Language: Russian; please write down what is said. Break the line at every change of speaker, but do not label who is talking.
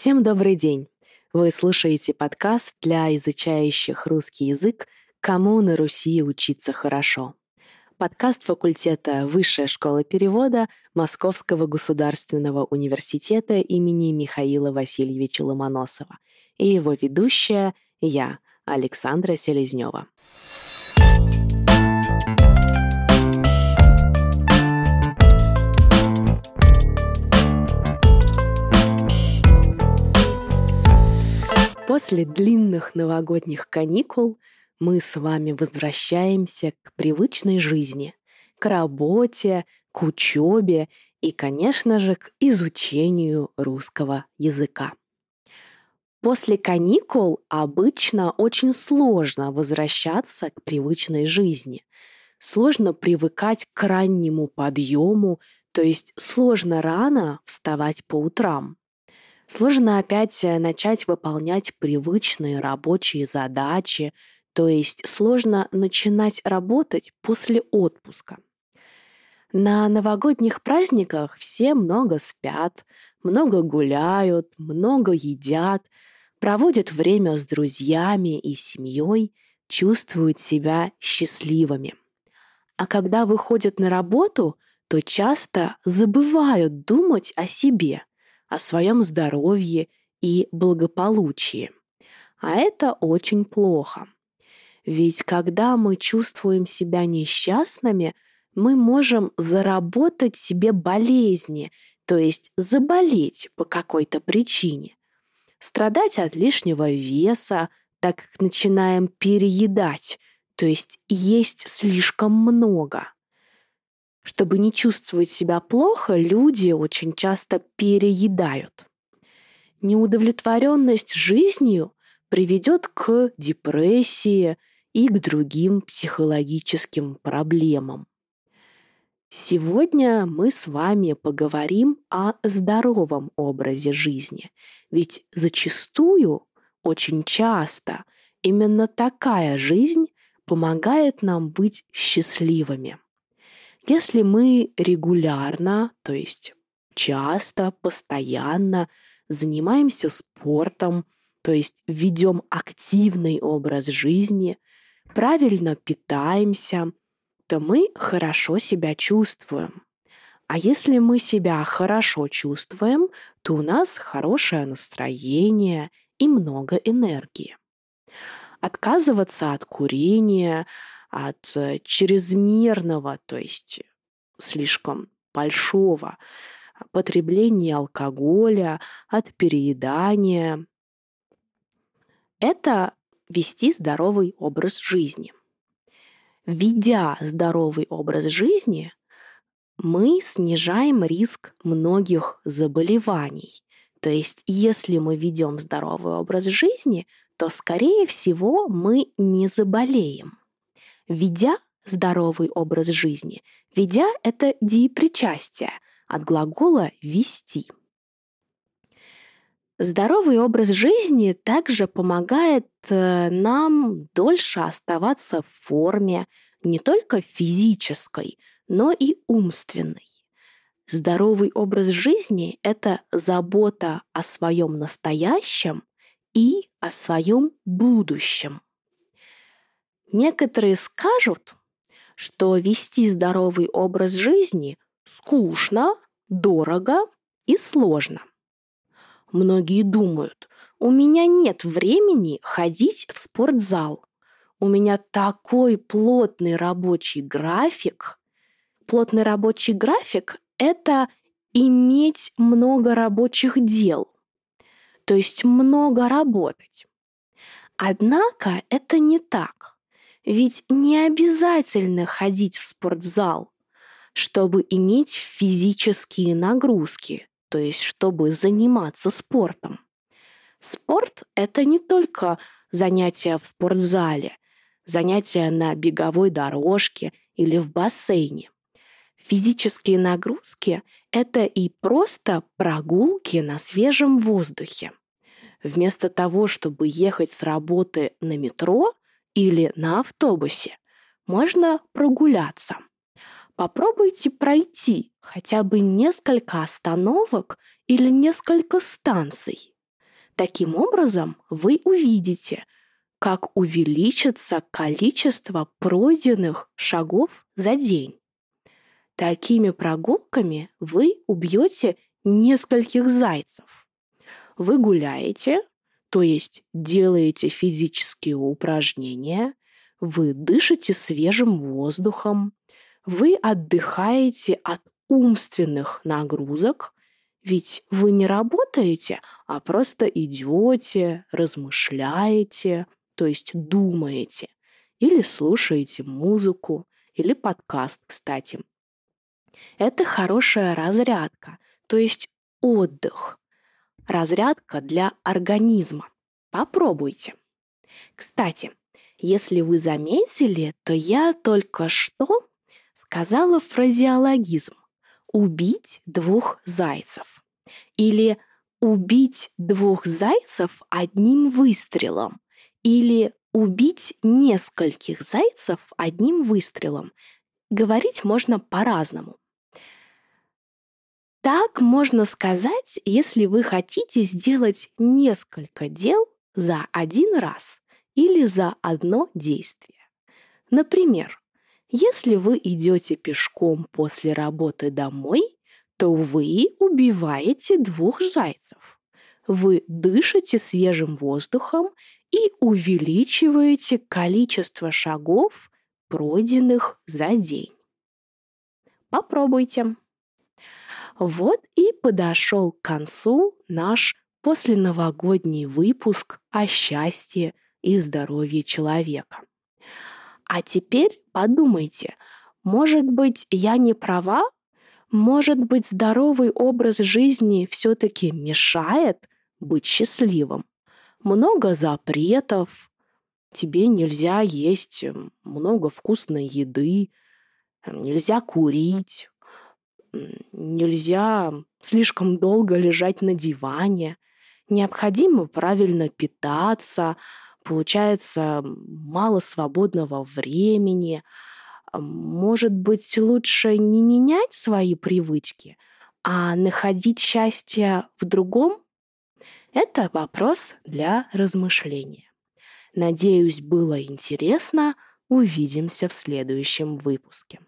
Всем добрый день! Вы слушаете подкаст для изучающих русский язык «Кому на Руси учиться хорошо». Подкаст факультета Высшая школа перевода Московского государственного университета имени Михаила Васильевича Ломоносова и его ведущая я, Александра Селезнева. После длинных новогодних каникул мы с вами возвращаемся к привычной жизни, к работе, к учебе и, конечно же, к изучению русского языка. После каникул обычно очень сложно возвращаться к привычной жизни. Сложно привыкать к раннему подъему, то есть сложно рано вставать по утрам. Сложно опять э, начать выполнять привычные рабочие задачи, то есть сложно начинать работать после отпуска. На новогодних праздниках все много спят, много гуляют, много едят, проводят время с друзьями и семьей, чувствуют себя счастливыми. А когда выходят на работу, то часто забывают думать о себе – о своем здоровье и благополучии. А это очень плохо. Ведь когда мы чувствуем себя несчастными, мы можем заработать себе болезни, то есть заболеть по какой-то причине. Страдать от лишнего веса, так как начинаем переедать, то есть есть слишком много. Чтобы не чувствовать себя плохо, люди очень часто переедают. Неудовлетворенность жизнью приведет к депрессии и к другим психологическим проблемам. Сегодня мы с вами поговорим о здоровом образе жизни, ведь зачастую, очень часто, именно такая жизнь помогает нам быть счастливыми. Если мы регулярно, то есть часто, постоянно занимаемся спортом, то есть ведем активный образ жизни, правильно питаемся, то мы хорошо себя чувствуем. А если мы себя хорошо чувствуем, то у нас хорошее настроение и много энергии. Отказываться от курения, от э, чрезмерного, то есть слишком большого потребления алкоголя, от переедания. Это вести здоровый образ жизни. Ведя здоровый образ жизни, мы снижаем риск многих заболеваний. То есть, если мы ведем здоровый образ жизни, то, скорее всего, мы не заболеем ведя здоровый образ жизни. Ведя – это диепричастие от глагола «вести». Здоровый образ жизни также помогает э, нам дольше оставаться в форме, не только физической, но и умственной. Здоровый образ жизни – это забота о своем настоящем и о своем будущем. Некоторые скажут, что вести здоровый образ жизни скучно, дорого и сложно. Многие думают, у меня нет времени ходить в спортзал. У меня такой плотный рабочий график. Плотный рабочий график – это иметь много рабочих дел, то есть много работать. Однако это не так. Ведь не обязательно ходить в спортзал, чтобы иметь физические нагрузки, то есть чтобы заниматься спортом. Спорт – это не только занятия в спортзале, занятия на беговой дорожке или в бассейне. Физические нагрузки – это и просто прогулки на свежем воздухе. Вместо того, чтобы ехать с работы на метро, или на автобусе. Можно прогуляться. Попробуйте пройти хотя бы несколько остановок или несколько станций. Таким образом, вы увидите, как увеличится количество пройденных шагов за день. Такими прогулками вы убьете нескольких зайцев. Вы гуляете, то есть делаете физические упражнения, вы дышите свежим воздухом, вы отдыхаете от умственных нагрузок, ведь вы не работаете, а просто идете, размышляете, то есть думаете, или слушаете музыку, или подкаст, кстати. Это хорошая разрядка, то есть отдых. Разрядка для организма. Попробуйте. Кстати, если вы заметили, то я только что сказала фразеологизм «убить двух зайцев» или «убить двух зайцев одним выстрелом» или «убить нескольких зайцев одним выстрелом». Говорить можно по-разному. Так можно сказать, если вы хотите сделать несколько дел за один раз или за одно действие. Например, если вы идете пешком после работы домой, то вы убиваете двух зайцев. Вы дышите свежим воздухом и увеличиваете количество шагов, пройденных за день. Попробуйте. Вот и подошел к концу наш посленовогодний выпуск о счастье и здоровье человека. А теперь подумайте, может быть, я не права? Может быть, здоровый образ жизни все-таки мешает быть счастливым? Много запретов, тебе нельзя есть много вкусной еды, нельзя курить, нельзя слишком долго лежать на диване, необходимо правильно питаться, получается мало свободного времени. Может быть, лучше не менять свои привычки, а находить счастье в другом? Это вопрос для размышления. Надеюсь, было интересно. Увидимся в следующем выпуске.